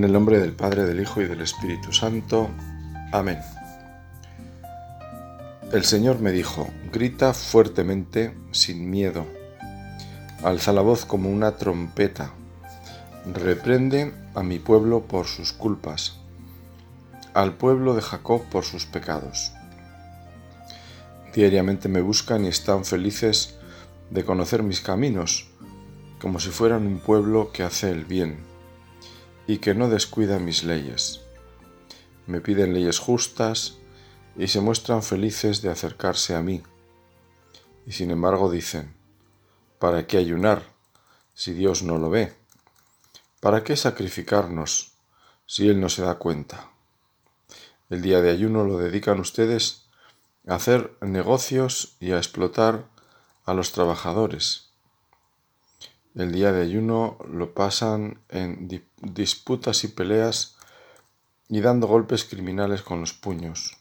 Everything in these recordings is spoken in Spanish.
En el nombre del Padre, del Hijo y del Espíritu Santo. Amén. El Señor me dijo, grita fuertemente, sin miedo. Alza la voz como una trompeta. Reprende a mi pueblo por sus culpas, al pueblo de Jacob por sus pecados. Diariamente me buscan y están felices de conocer mis caminos, como si fueran un pueblo que hace el bien y que no descuida mis leyes. Me piden leyes justas y se muestran felices de acercarse a mí. Y sin embargo dicen, ¿para qué ayunar si Dios no lo ve? ¿Para qué sacrificarnos si Él no se da cuenta? El día de ayuno lo dedican ustedes a hacer negocios y a explotar a los trabajadores el día de ayuno lo pasan en disputas y peleas y dando golpes criminales con los puños.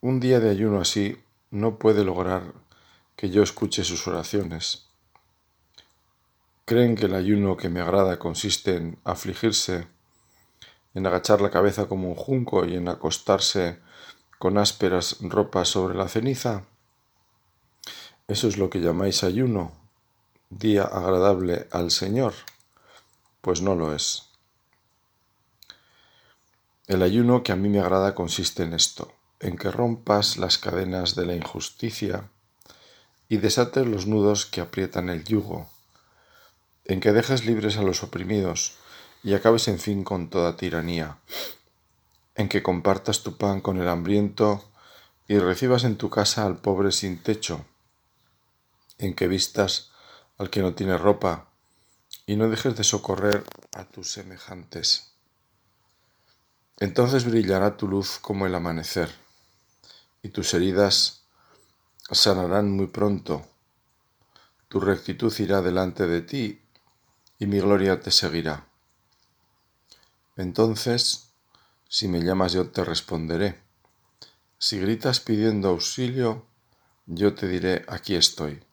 Un día de ayuno así no puede lograr que yo escuche sus oraciones. ¿Creen que el ayuno que me agrada consiste en afligirse, en agachar la cabeza como un junco y en acostarse con ásperas ropas sobre la ceniza? ¿Eso es lo que llamáis ayuno? Día agradable al Señor? Pues no lo es. El ayuno que a mí me agrada consiste en esto, en que rompas las cadenas de la injusticia y desates los nudos que aprietan el yugo, en que dejes libres a los oprimidos y acabes en fin con toda tiranía, en que compartas tu pan con el hambriento y recibas en tu casa al pobre sin techo, en que vistas al que no tiene ropa, y no dejes de socorrer a tus semejantes. Entonces brillará tu luz como el amanecer, y tus heridas sanarán muy pronto. Tu rectitud irá delante de ti, y mi gloria te seguirá. Entonces, si me llamas yo te responderé. Si gritas pidiendo auxilio, yo te diré, aquí estoy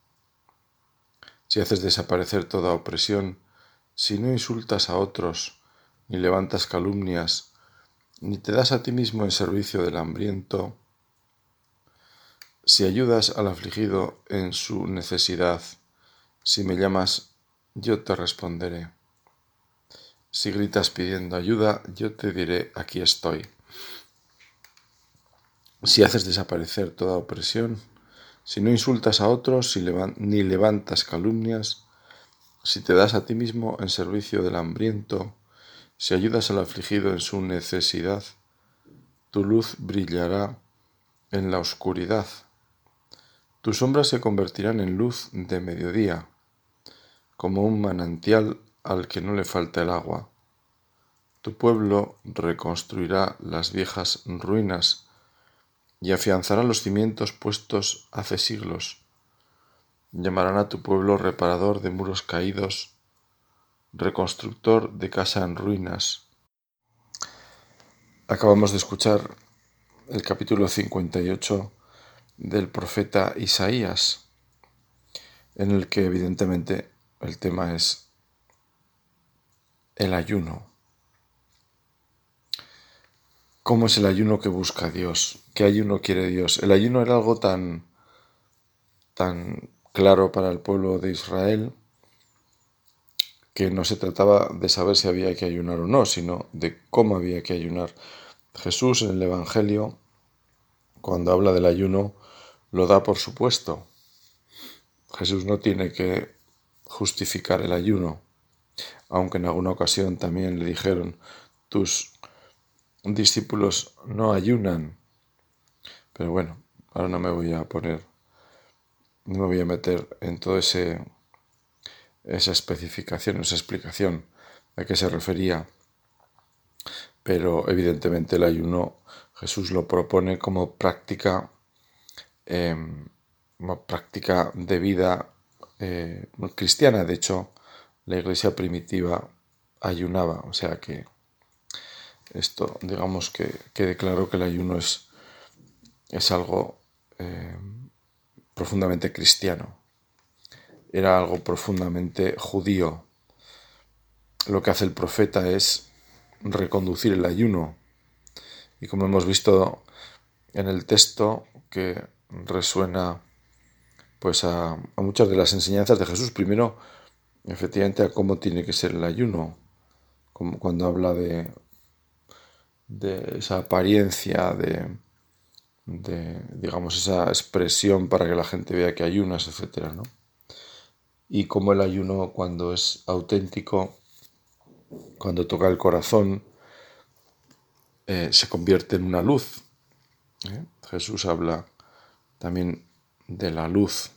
si haces desaparecer toda opresión, si no insultas a otros, ni levantas calumnias, ni te das a ti mismo en servicio del hambriento, si ayudas al afligido en su necesidad, si me llamas, yo te responderé. Si gritas pidiendo ayuda, yo te diré, aquí estoy. Si haces desaparecer toda opresión, si no insultas a otros ni levantas calumnias, si te das a ti mismo en servicio del hambriento, si ayudas al afligido en su necesidad, tu luz brillará en la oscuridad. Tus sombras se convertirán en luz de mediodía, como un manantial al que no le falta el agua. Tu pueblo reconstruirá las viejas ruinas y afianzará los cimientos puestos hace siglos. Llamarán a tu pueblo reparador de muros caídos, reconstructor de casa en ruinas. Acabamos de escuchar el capítulo 58 del profeta Isaías, en el que evidentemente el tema es el ayuno. ¿Cómo es el ayuno que busca Dios? ¿Qué ayuno quiere Dios? El ayuno era algo tan, tan claro para el pueblo de Israel que no se trataba de saber si había que ayunar o no, sino de cómo había que ayunar. Jesús en el Evangelio, cuando habla del ayuno, lo da por supuesto. Jesús no tiene que justificar el ayuno, aunque en alguna ocasión también le dijeron, tus discípulos no ayunan. Pero bueno, ahora no me voy a poner, no me voy a meter en toda esa especificación, esa explicación a qué se refería. Pero evidentemente el ayuno Jesús lo propone como práctica, em, práctica de vida eh, cristiana. De hecho, la iglesia primitiva ayunaba, o sea que esto, digamos que quede claro que el ayuno es, es algo eh, profundamente cristiano, era algo profundamente judío. lo que hace el profeta es reconducir el ayuno. Y como hemos visto en el texto que resuena pues a, muchas de las enseñanzas de Jesús, primero efectivamente a cómo tiene que ser el ayuno, como cuando habla de, de esa apariencia, de, digamos, esa expresión para que la gente vea que ayunas, etc. ¿no? Y como el ayuno cuando es auténtico, cuando toca el corazón, eh, se convierte en una luz. ¿eh? Jesús habla también de la luz.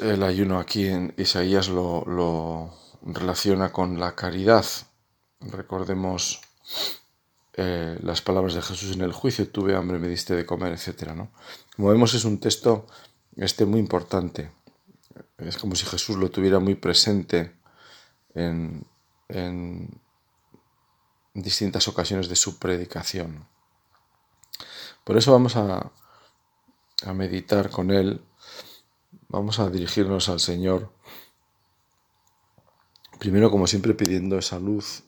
El ayuno aquí en Isaías lo relaciona con la caridad. Recordemos eh, las palabras de Jesús en el juicio, tuve hambre, me diste de comer, etc. ¿no? Como vemos es un texto este muy importante. Es como si Jesús lo tuviera muy presente en, distintas ocasiones de su predicación. Por eso vamos a, a meditar con Él, vamos a dirigirnos al Señor, primero como siempre pidiendo esa luz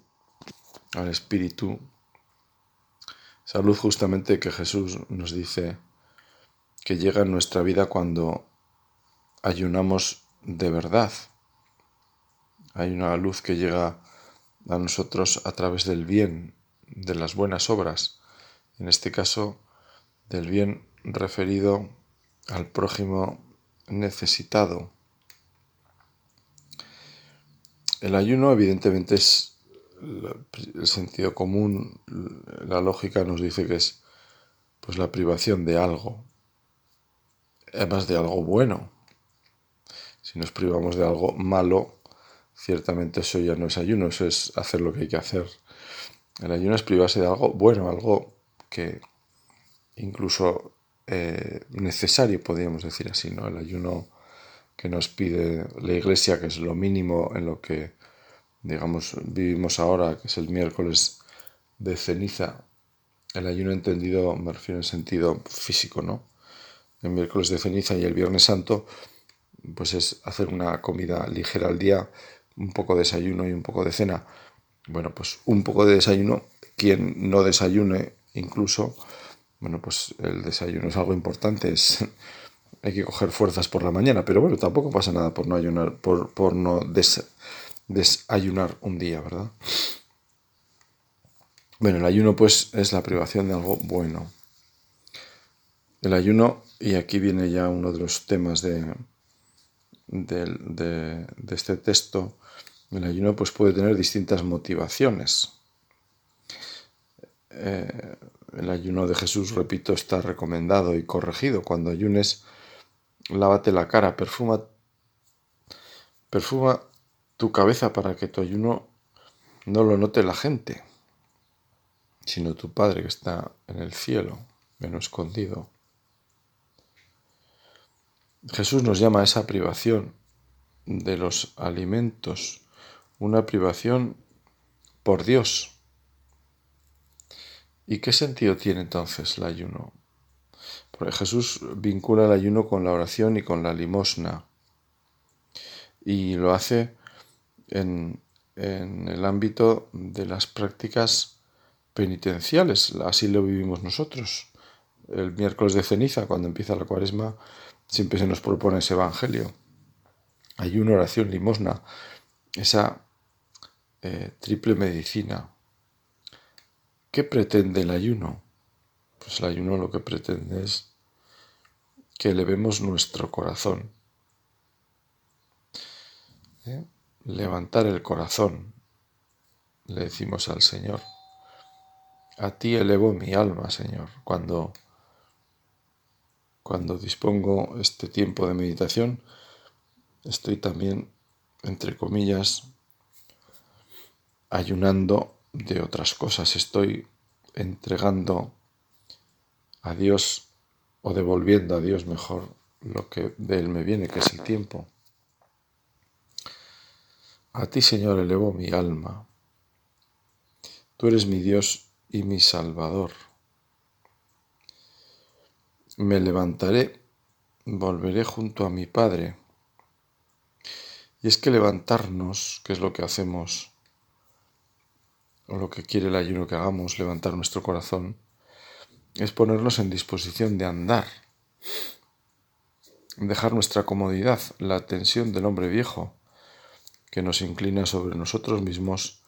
al Espíritu Salud justamente que Jesús nos dice que llega en nuestra vida cuando ayunamos de verdad. Hay una luz que llega a nosotros a través del bien, de las buenas obras, en este caso del bien referido al prójimo necesitado. El ayuno evidentemente es el sentido común, la lógica nos dice que es pues la privación de algo, además de algo bueno. Si nos privamos de algo malo, ciertamente eso ya no es ayuno, eso es hacer lo que hay que hacer. El ayuno es privarse de algo bueno, algo que incluso eh, necesario, podríamos decir así, ¿no? El ayuno que nos pide la Iglesia, que es lo mínimo en lo que digamos, vivimos ahora, que es el miércoles de ceniza, el ayuno entendido, me refiero en sentido físico, ¿no? El miércoles de ceniza y el viernes santo, pues es hacer una comida ligera al día, un poco de desayuno y un poco de cena. Bueno, pues un poco de desayuno, quien no desayune incluso, bueno, pues el desayuno es algo importante, es, hay que coger fuerzas por la mañana, pero bueno, tampoco pasa nada por no ayunar, por, por no des, desayunar un día, ¿verdad? Bueno, el ayuno pues es la privación de algo bueno. El ayuno, y aquí viene ya uno de los temas de, de, este texto, el ayuno pues puede tener distintas motivaciones. Eh, el ayuno de Jesús, repito, está recomendado y corregido. Cuando ayunes, lávate la cara, perfuma, perfuma tu cabeza para que tu ayuno no lo note la gente, sino tu Padre que está en el cielo, en escondido. Jesús nos llama a esa privación de los alimentos, una privación por Dios. ¿Y qué sentido tiene entonces el ayuno? Porque Jesús vincula el ayuno con la oración y con la limosna. Y lo hace en, el ámbito de las prácticas penitenciales. Así lo vivimos nosotros. El miércoles de ceniza, cuando empieza la cuaresma, siempre se nos propone ese evangelio. Hay una oración limosna, esa eh, triple medicina. ¿Qué pretende el ayuno? Pues el ayuno lo que pretende es que elevemos nuestro corazón. ¿Eh? Levantar el corazón, le decimos al Señor. A ti elevo mi alma, Señor, cuando cuando dispongo este tiempo de meditación, estoy también, entre comillas, ayunando de otras cosas, estoy entregando a Dios o devolviendo a Dios mejor lo que de Él me viene, que es el tiempo. A ti, Señor, elevo mi alma. Tú eres mi Dios y mi Salvador. Me levantaré, volveré junto a mi Padre. Y es que levantarnos, que es lo que hacemos, o lo que quiere el ayuno que hagamos, levantar nuestro corazón, es ponernos en disposición de andar, dejar nuestra comodidad, la tensión del hombre viejo, que nos inclina sobre nosotros mismos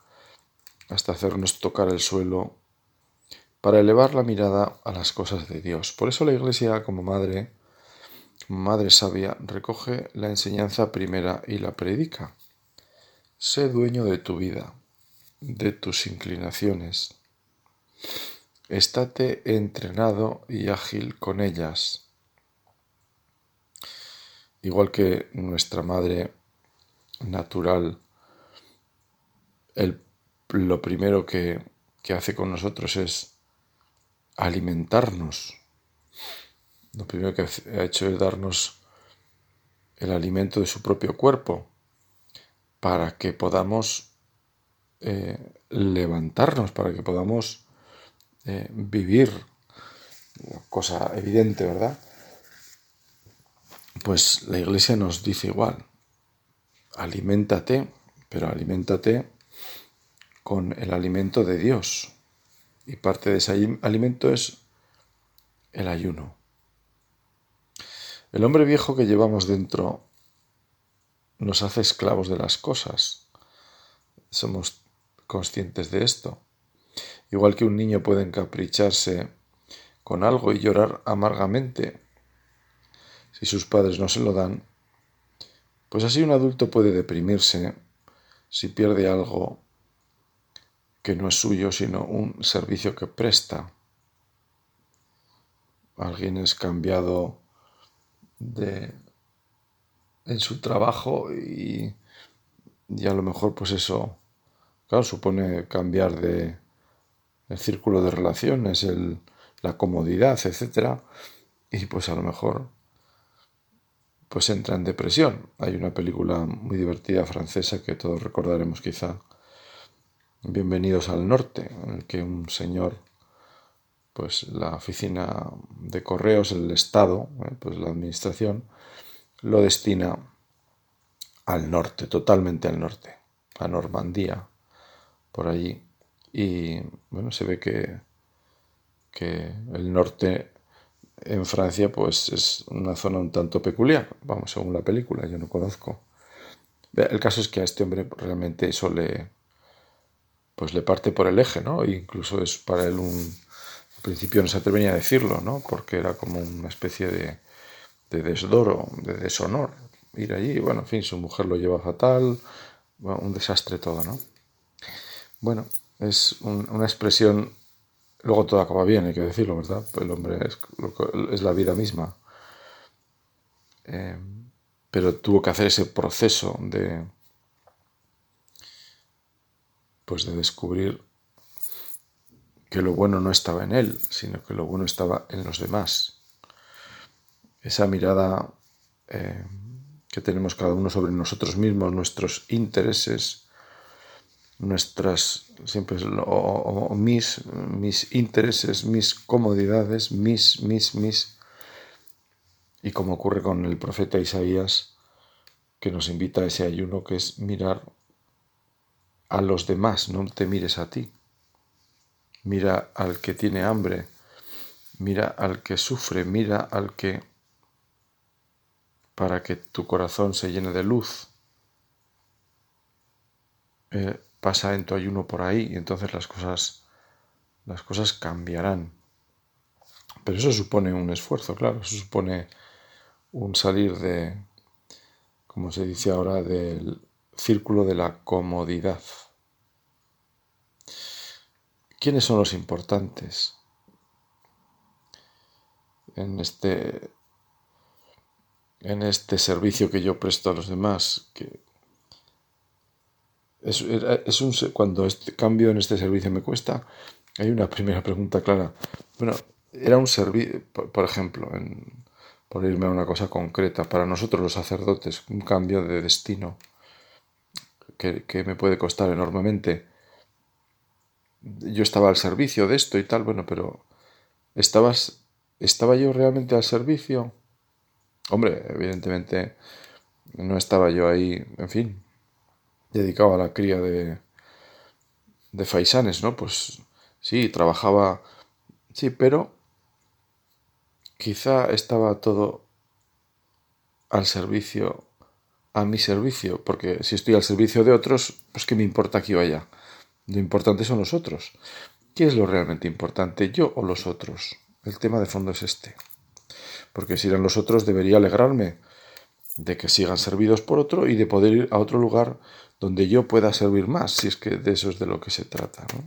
hasta hacernos tocar el suelo para elevar la mirada a las cosas de Dios. Por eso la Iglesia, como madre, madre sabia, recoge la enseñanza primera y la predica. Sé dueño de tu vida, de tus inclinaciones. Estate entrenado y ágil con ellas. Igual que nuestra madre natural, lo primero que, que hace con nosotros es alimentarnos. Lo primero que ha hecho es darnos el alimento de su propio cuerpo para que podamos eh, levantarnos, para que podamos eh, vivir. Cosa evidente, ¿verdad? Pues la iglesia nos dice igual, aliméntate, pero aliméntate con el alimento de Dios. Y parte de ese alimento es el ayuno. El hombre viejo que llevamos dentro nos hace esclavos de las cosas. Somos conscientes de esto. Igual que un niño puede encapricharse con algo y llorar amargamente si sus padres no se lo dan, pues así un adulto puede deprimirse si pierde algo que no es suyo, sino un servicio que presta. Alguien es cambiado de, en su trabajo y, y a lo mejor pues eso, claro, supone cambiar de el círculo de relaciones, el, la comodidad, etcétera, y pues a lo mejor pues entra en depresión. Hay una película muy divertida francesa que todos recordaremos quizá, Bienvenidos al Norte, en el que un señor, pues la oficina de correos, el Estado, eh, pues la administración, lo destina al norte, totalmente al norte, a Normandía, por allí. Y bueno, se ve que, que el norte en Francia pues es una zona un tanto peculiar, vamos, según la película, yo no conozco. El caso es que a este hombre realmente eso le pues le parte por el eje, ¿no? E incluso es para él un al principio no se atrevía a decirlo, ¿no? Porque era como una especie de, de desdoro, de deshonor ir allí, bueno, en fin, su mujer lo lleva fatal, un desastre todo, ¿no? Bueno, es una expresión Luego todo acaba bien, hay que decirlo, ¿verdad? El hombre es, la vida misma. Eh, pero tuvo que hacer ese proceso de, pues de descubrir que lo bueno no estaba en él, sino que lo bueno estaba en los demás. Esa mirada eh, que tenemos cada uno sobre nosotros mismos, nuestros intereses, nuestras, siempre o, mis, mis intereses, mis comodidades, mis, mis, mis. Y como ocurre con el profeta Isaías, que nos invita a ese ayuno, que es mirar a los demás, no te mires a ti. Mira al que tiene hambre, mira al que sufre, mira al que para que tu corazón se llene de luz. Eh, pasa en tu ayuno por ahí y entonces las cosas, las cosas cambiarán. Pero eso supone un esfuerzo, claro, eso supone un salir de, como se dice ahora, del círculo de la comodidad. ¿Quiénes son los importantes en este, en este servicio que yo presto a los demás? Que, es, un, cuando este cambio en este servicio me cuesta, hay una primera pregunta clara. Bueno, era un servicio, por, ejemplo, por irme a una cosa concreta, para nosotros los sacerdotes, un cambio de destino que, que me puede costar enormemente. Yo estaba al servicio de esto y tal, bueno, pero ¿estabas, ¿estaba yo realmente al servicio? Hombre, evidentemente no estaba yo ahí, en fin, dedicado a la cría de, de faisanes, ¿no? Pues sí, trabajaba, sí, pero quizá estaba todo al servicio, a mi servicio, porque si estoy al servicio de otros, pues qué me importa que vaya. Lo importante son los otros. ¿Qué es lo realmente importante, yo o los otros? El tema de fondo es este. Porque si eran los otros, debería alegrarme de que sigan servidos por otro y de poder ir a otro lugar donde yo pueda servir más, si es que de eso es de lo que se trata. ¿no?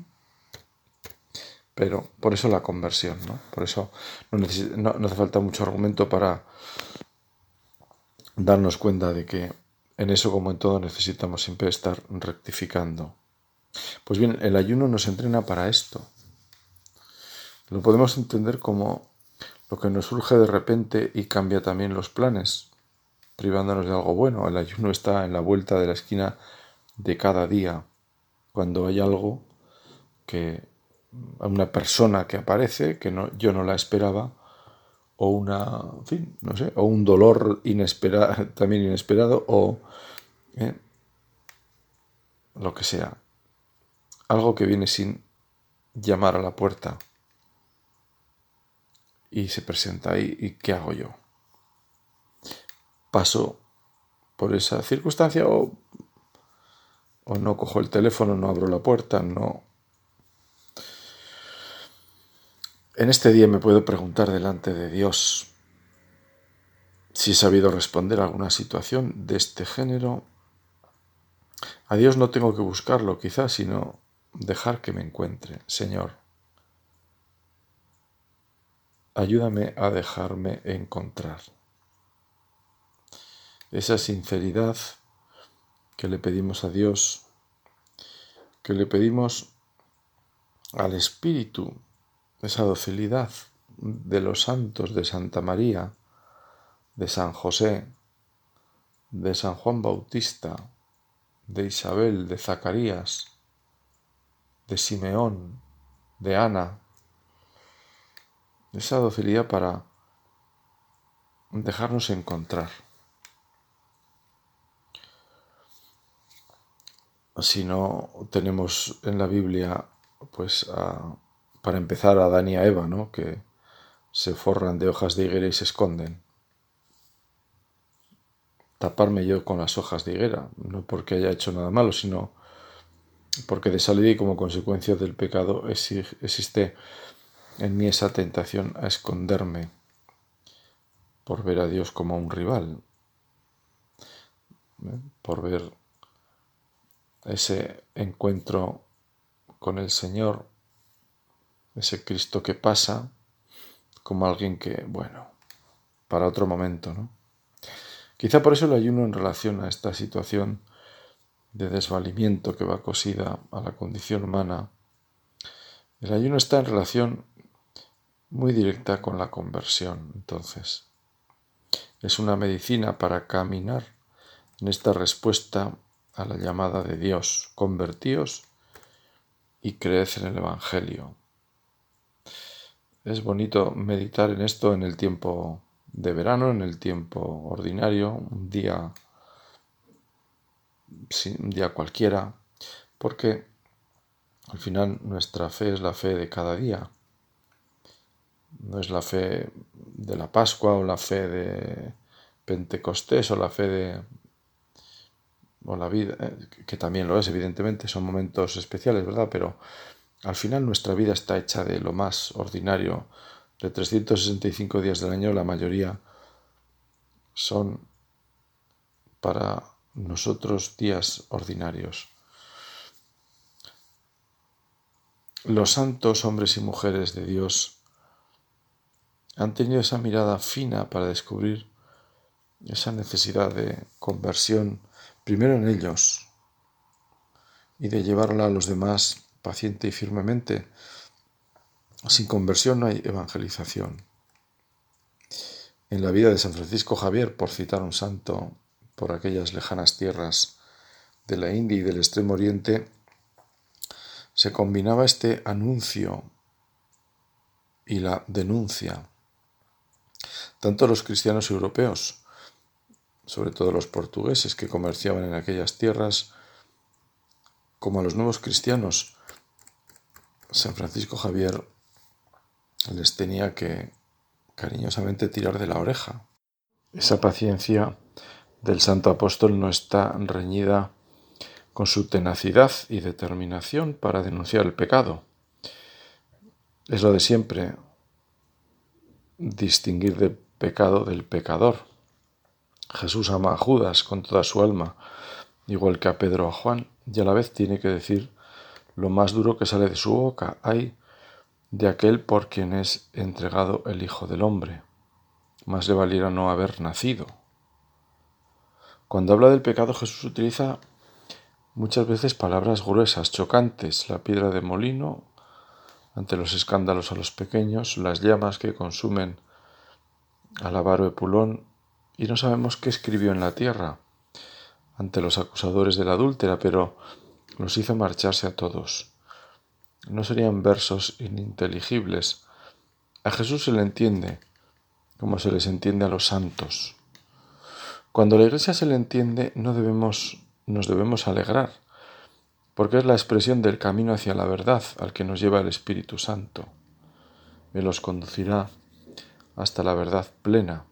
Pero por eso la conversión, ¿no? Por eso no, no hace falta mucho argumento para darnos cuenta de que en eso como en todo necesitamos siempre estar rectificando. Pues bien, el ayuno nos entrena para esto. Lo podemos entender como lo que nos surge de repente y cambia también los planes, privándonos de algo bueno. El ayuno está en la vuelta de la esquina de cada día, cuando hay algo que una persona que aparece que no, yo no la esperaba o una, en fin, no sé, o un dolor inesperado, también inesperado o eh, lo que sea, algo que viene sin llamar a la puerta y se presenta ahí y ¿qué hago yo? Paso por esa circunstancia o, o no cojo el teléfono, no abro la puerta, no... En este día me puedo preguntar delante de Dios si he sabido responder a alguna situación de este género. A Dios no tengo que buscarlo quizás, sino dejar que me encuentre. Señor, ayúdame a dejarme encontrar. Esa sinceridad que le pedimos a Dios, que le pedimos al Espíritu, esa docilidad de los santos de Santa María, de San José, de San Juan Bautista, de Isabel, de Zacarías, de Simeón, de Ana, esa docilidad para dejarnos encontrar. Si no tenemos en la Biblia, pues para empezar a Adán y a Eva, ¿no? que se forran de hojas de higuera y se esconden. Taparme yo con las hojas de higuera, no porque haya hecho nada malo, sino porque de salir y como consecuencia del pecado existe en mí esa tentación a esconderme por ver a Dios como un rival, ¿eh? por ver ese encuentro con el Señor, ese Cristo que pasa como alguien que, bueno, para otro momento, ¿no? Quizá por eso el ayuno en relación a esta situación de desvalimiento que va cosida a la condición humana, el ayuno está en relación muy directa con la conversión, entonces. Es una medicina para caminar en esta respuesta a la llamada de Dios, convertíos y creed en el Evangelio. Es bonito meditar en esto en el tiempo de verano, en el tiempo ordinario, un día un día cualquiera, porque al final nuestra fe es la fe de cada día. No es la fe de la Pascua o la fe de Pentecostés o la fe de o la vida, eh, que también lo es, evidentemente, son momentos especiales, ¿verdad? Pero al final nuestra vida está hecha de lo más ordinario. De 365 días del año, la mayoría son para nosotros días ordinarios. Los santos hombres y mujeres de Dios han tenido esa mirada fina para descubrir esa necesidad de conversión primero en ellos y de llevarla a los demás paciente y firmemente. Sin conversión no hay evangelización. En la vida de San Francisco Javier, por citar un santo por aquellas lejanas tierras de la India y del Extremo Oriente, se combinaba este anuncio y la denuncia. Tanto los cristianos europeos sobre todo los portugueses que comerciaban en aquellas tierras, como a los nuevos cristianos, San Francisco Javier les tenía que cariñosamente tirar de la oreja. Esa paciencia del santo apóstol no está reñida con su tenacidad y determinación para denunciar el pecado. Es lo de siempre, distinguir del pecado del pecador. Jesús ama a Judas con toda su alma, igual que a Pedro o a Juan, y a la vez tiene que decir lo más duro que sale de su boca, hay de aquel por quien es entregado el Hijo del Hombre. Más le valiera no haber nacido. Cuando habla del pecado Jesús utiliza muchas veces palabras gruesas, chocantes, la piedra de molino ante los escándalos a los pequeños, las llamas que consumen al avaro Epulón, y no sabemos qué escribió en la tierra ante los acusadores de la adúltera, pero los hizo marcharse a todos. No serían versos ininteligibles. A Jesús se le entiende como se les entiende a los santos. Cuando la Iglesia se le entiende, no debemos, nos debemos alegrar, porque es la expresión del camino hacia la verdad al que nos lleva el Espíritu Santo. Él los conducirá hasta la verdad plena.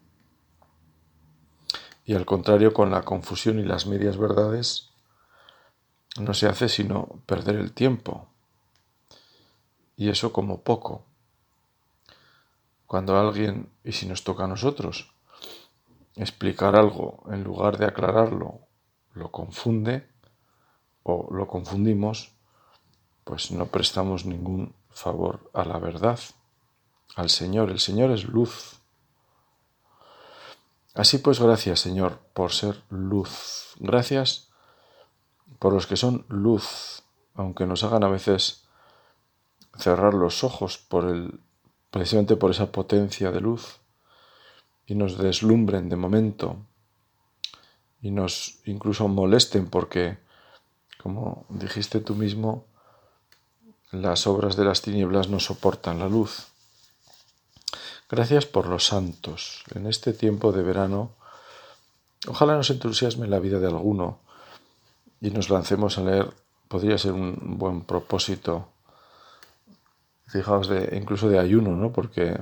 Y al contrario, con la confusión y las medias verdades, no se hace sino perder el tiempo. Y eso como poco. Cuando alguien, y si nos toca a nosotros, explicar algo en lugar de aclararlo, lo confunde o lo confundimos, pues no prestamos ningún favor a la verdad, al Señor. El Señor es luz. Así pues, gracias Señor por ser luz. Gracias por los que son luz, aunque nos hagan a veces cerrar los ojos por el, precisamente por esa potencia de luz y nos deslumbren de momento y nos incluso molesten porque, como dijiste tú mismo, las obras de las tinieblas no soportan la luz. Gracias por los santos. En este tiempo de verano, ojalá nos entusiasme la vida de alguno y nos lancemos a leer. Podría ser un buen propósito, fijaos, de, incluso de ayuno, ¿no? Porque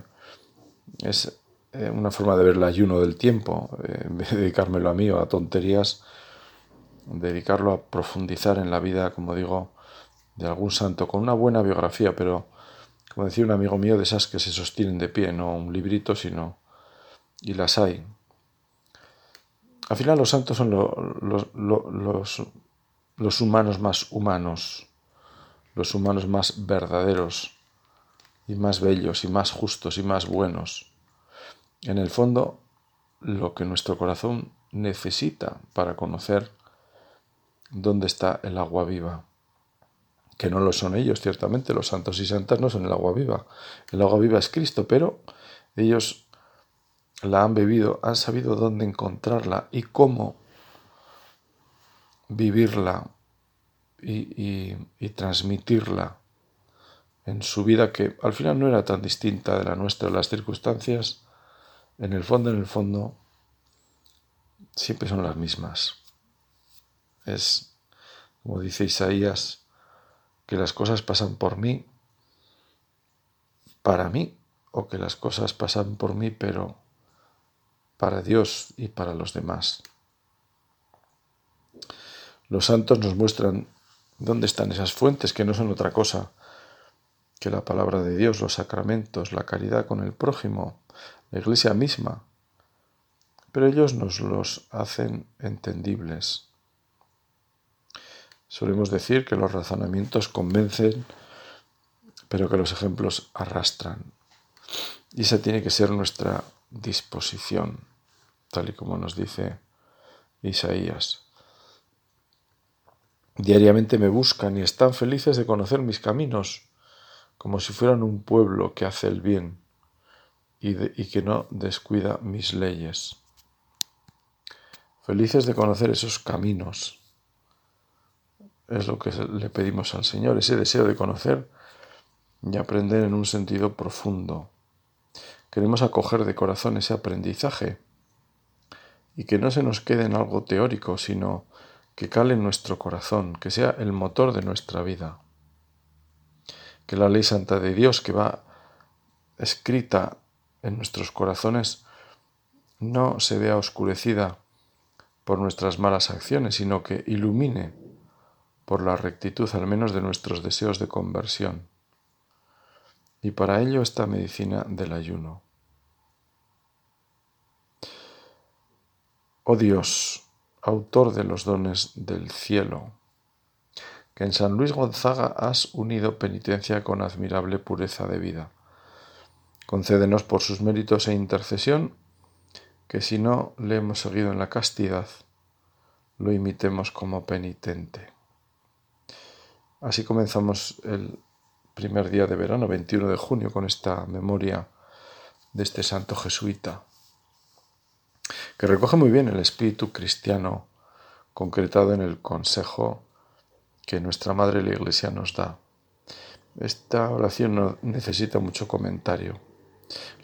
es eh, una forma de ver el ayuno del tiempo, eh, en vez de dedicármelo a mí o a tonterías, dedicarlo a profundizar en la vida, como digo, de algún santo, con una buena biografía, pero, como decía un amigo mío, de esas que se sostienen de pie, no un librito, sino... y las hay. Al final los santos son los, los humanos más humanos, los humanos más verdaderos y más bellos y más justos y más buenos en el fondo, lo que nuestro corazón necesita para conocer dónde está el agua viva. Que no lo son ellos, ciertamente, los santos y santas no son el agua viva. El agua viva es Cristo, pero ellos la han bebido, han sabido dónde encontrarla y cómo vivirla y, transmitirla en su vida, que al final no era tan distinta de la nuestra. Las circunstancias en el fondo, en el fondo, siempre son las mismas. Es, como dice Isaías, que las cosas pasan por mí, para mí, o que las cosas pasan por mí, pero para Dios y para los demás. Los santos nos muestran dónde están esas fuentes, que no son otra cosa que la palabra de Dios, los sacramentos, la caridad con el prójimo, la iglesia misma, pero ellos nos los hacen entendibles. Solemos decir que los razonamientos convencen, pero que los ejemplos arrastran. Y esa tiene que ser nuestra disposición, tal y como nos dice Isaías. Diariamente me buscan y están felices de conocer mis caminos, como si fueran un pueblo que hace el bien y, que no descuida mis leyes. Felices de conocer esos caminos. Es lo que le pedimos al Señor, ese deseo de conocer y aprender en un sentido profundo. Queremos acoger de corazón ese aprendizaje y que no se nos quede en algo teórico, sino que cale en nuestro corazón, que sea el motor de nuestra vida. Que la ley santa de Dios que va escrita en nuestros corazones no se vea oscurecida por nuestras malas acciones, sino que ilumine por la rectitud al menos de nuestros deseos de conversión. Y para ello esta medicina del ayuno. Oh Dios, autor de los dones del cielo, que en San Luis Gonzaga has unido penitencia con admirable pureza de vida. Concédenos por sus méritos e intercesión que si no le hemos seguido en la castidad, lo imitemos como penitente. Así comenzamos el primer día de verano, 21 de junio, con esta memoria de este santo jesuita que recoge muy bien el espíritu cristiano concretado en el consejo que nuestra Madre la Iglesia nos da. Esta oración no necesita mucho comentario.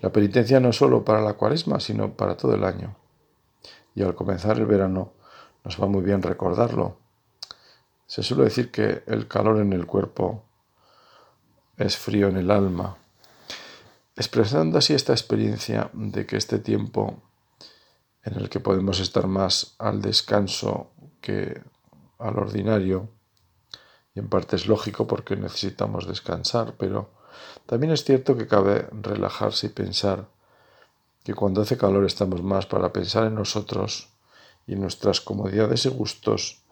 La penitencia no solo para la cuaresma, sino para todo el año. Y al comenzar el verano nos va muy bien recordarlo. Se suele decir que el calor en el cuerpo es frío en el alma, expresando así esta experiencia de que este tiempo en el que podemos estar más al descanso que al ordinario. Y en parte es lógico porque necesitamos descansar, pero también es cierto que cabe relajarse y pensar que cuando hace calor estamos más para pensar en nosotros y nuestras comodidades y gustos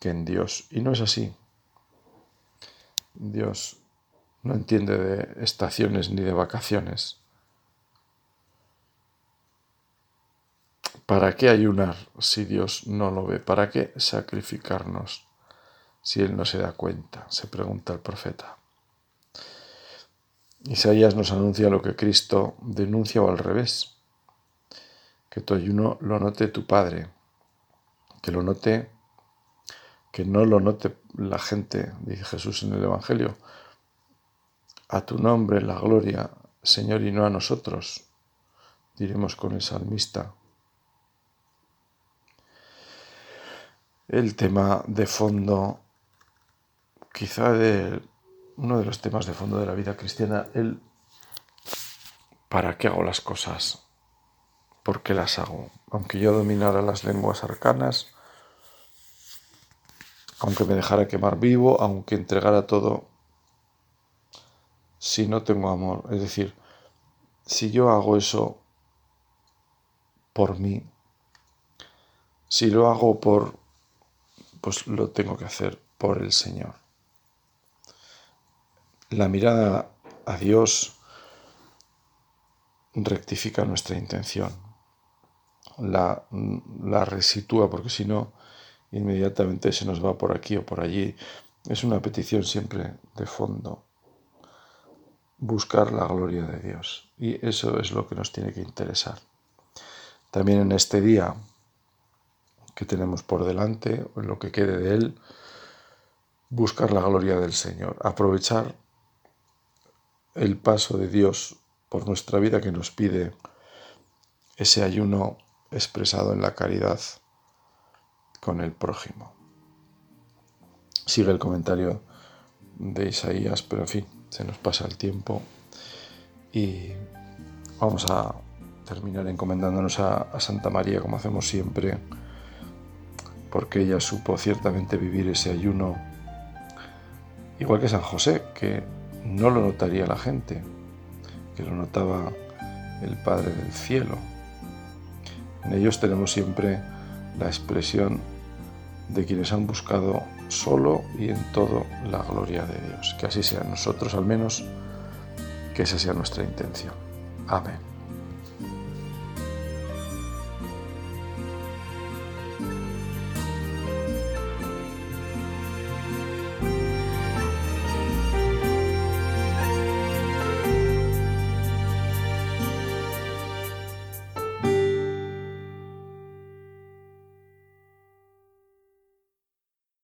que en Dios. Y no es así. Dios no entiende de estaciones ni de vacaciones. ¿Para qué ayunar si Dios no lo ve? ¿Para qué sacrificarnos si Él no se da cuenta? Se pregunta el profeta. Isaías nos anuncia lo que Cristo denuncia o al revés. Que tu ayuno lo note tu Padre, que lo note, que no lo note la gente, dice Jesús en el Evangelio. A tu nombre la gloria, Señor, y no a nosotros, diremos con el salmista. el tema de fondo, quizá de uno de los temas de fondo de la vida cristiana, el ¿para qué hago las cosas? ¿Por qué las hago? Aunque yo dominara las lenguas arcanas, aunque me dejara quemar vivo, aunque entregara todo, si no tengo amor, es decir, si yo hago eso por mí, si lo hago por pues lo tengo que hacer por el Señor. La mirada a Dios rectifica nuestra intención, la, la resitúa, porque si no, inmediatamente se nos va por aquí o por allí. Es una petición siempre de fondo, buscar la gloria de Dios. Y eso es lo que nos tiene que interesar. También en este día que tenemos por delante o en lo que quede de él, buscar la gloria del Señor, aprovechar el paso de Dios por nuestra vida que nos pide ese ayuno expresado en la caridad con el prójimo. Sigue el comentario de Isaías, pero en fin, se nos pasa el tiempo y vamos a terminar encomendándonos a, a Santa María como hacemos siempre porque ella supo ciertamente vivir ese ayuno, igual que San José, que no lo notaría la gente, que lo notaba el Padre del Cielo. En ellos tenemos siempre la expresión de quienes han buscado solo y en todo la gloria de Dios. Que así sea nosotros al menos, que esa sea nuestra intención. Amén.